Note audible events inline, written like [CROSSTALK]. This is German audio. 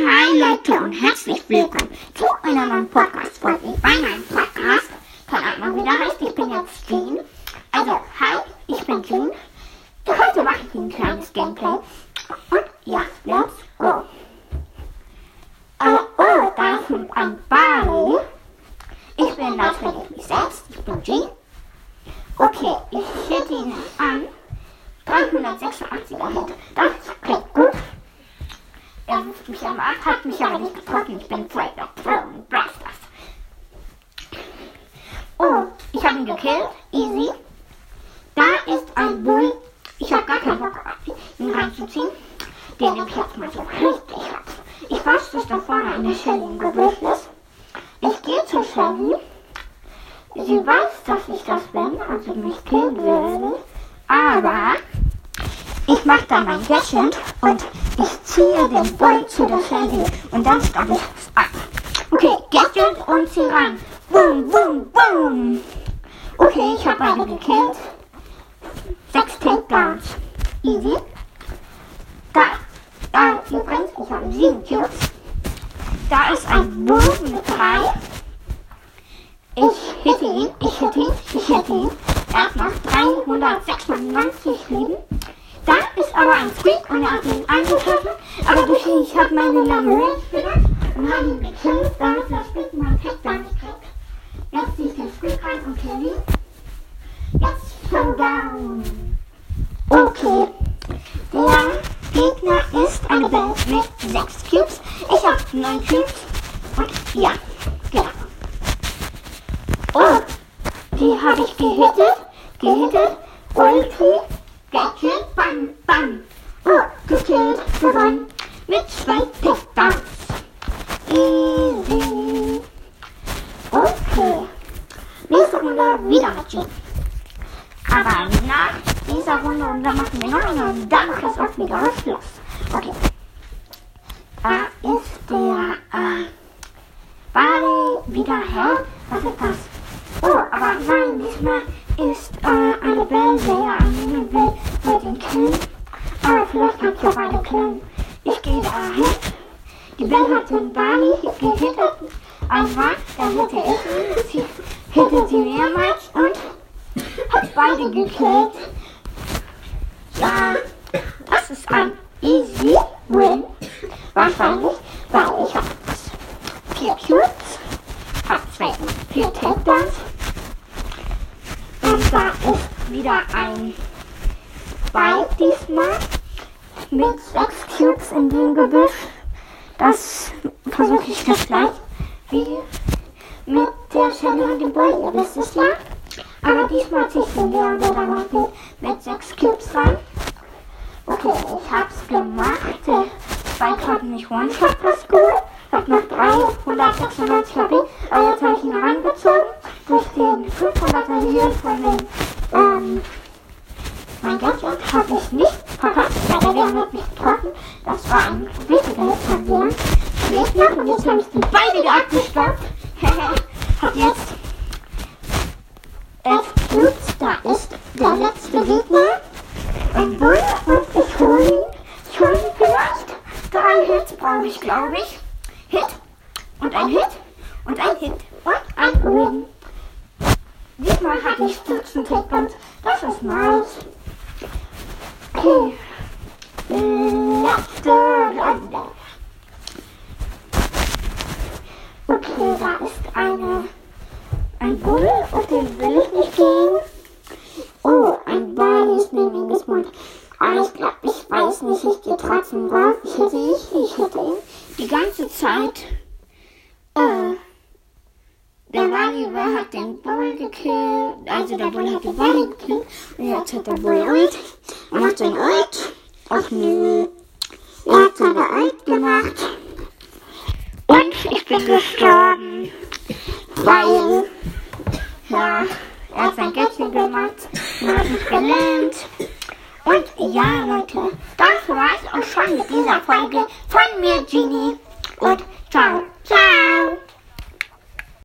Hi Leute und herzlich willkommen zu einer neuen Podcast-Folge bei meinem Podcast. Keine Ahnung, wie der heißt. Ich bin jetzt Jean. Also, hi, ich bin Jean. Heute mache ich ein kleines Gameplay. Und ja, let's go. Äh, oh, da ist ein Barley. Ich bin natürlich mich selbst. Ich bin Jean. Okay, ich hätte ihn an 386er Hit. Das. Ruft mich am ab, hat mich aber nicht getroffen. Ich bin Brawl Stars. Oh, ich habe ihn gekillt. Easy. Da ist ein Bull. Ich habe gar keinen Bock, ihn reinzuziehen. Den nehme ich jetzt mal so richtig ab. Ich weiß, dass da vorne eine Shelly im Gebüsch ist. Ich gehe zu Shelly. Sie weiß, dass ich das bin sie mich killen will. Mache dann mein Gadget und ich ziehe den Bull zu der Shelly und dann stoppe ich es ab. Okay, Gadget und zieh ran. Boom, boom, boom. Okay, ich habe beide gekillt. Sechs Takedowns. Easy. Da, da übrigens, ich habe sieben Kills. Da ist ein Bull mit drei. Ich hitte ihn, ich hitte ihn, ich hitte ihn. Er hat noch 396 Leben. Ist aber ein Squeak und er hat ihn angetroffen. Aber durch ich habe meine lange Range und habe ihn gekillt, damit der Squeak meinen Takedown nicht kriegt. Jetzt ziehe ich den Squeak rein und kill ihn. Jetzt Showdown. Okay. Der Gegner ist eine Band mit 6 Cubes. Ich habe 9 Cubes. Und ja, genau. Oh, die habe ich gehittet, gehittet, Ulti, Gadget, bam, bam. Oh, gekillt, gewonnen, mit zwei Takedowns. Easy. Okay, nächste Runde wieder mit Jean. Aber nach dieser Runde, und dann machen wir noch eine, und dann ist auch wieder Schluss. Okay. Da ist der, äh, Bali wieder, hä? Was ist das? Killen. Aber vielleicht kann ich ja beide killen. Ich gehe da hin. Die Belle hat den Barney gehittet. Einmal, da hätte ich. Sie hätte sie mehrmals und hat beide gekillt. Ja, das ist ein easy win. Wahrscheinlich, weil ich habe vier Cubes, habe zwei, vier Takedowns. Und da ist wieder ein Spike diesmal mit sechs Cubes in dem Gebüsch. Das versuche ich das gleich wie mit der Shelly und dem Bull. Ihr wisst es ja. Aber diesmal ziehe ich den Leon oder noch mit, mit sechs Cubes rein. Okay, ich hab's gemacht. Spike hat nicht One-Shot das gut. Ich hab noch 396 HP. Aber jetzt habe ich ihn rangezogen. Durch den 500er Heal von den, ähm, Gadget habe ich nicht verpasst. Der Leon hat mich getroffen. Das war ein wichtiger Leon. Gegner. Und jetzt habe ich die beide abgestoppt. [LAUGHS] Hab jetzt elf Cubes. Da ist der letzte Gegner. Ein Bull. Und ich hole ihn. Ich hole ihn vielleicht. Drei Hits brauche ich, glaube ich. Hit. Und ein Hit. Und ein Hit. Und ein Win. Diesmal hatte ich 14 Takedowns. Das ist nice. Okay. Letzte Runde. Okay, da ist eine, ein Bull und den will ich nicht gehen. Oh, ein Ball ist neben ihm gespawnt. Aber ich glaube, ich weiß nicht, ich gehe trotzdem drauf. Ich hätte ich, ich hätte ihn die ganze Zeit. Äh, der Volleyball hat den Bull gekillt. Also der Bull hat den Ball gekillt. Und jetzt hat der Bull Ult. Er macht sein Ult. Ach nö. Er hat seine Ult gemacht. Und ich bin gestorben, weil, ja, er hat sein Gadget gemacht und hat mich gelähmt. Und ja, Leute, das war's auch schon mit dieser Folge von mir, Genie. Und ciao.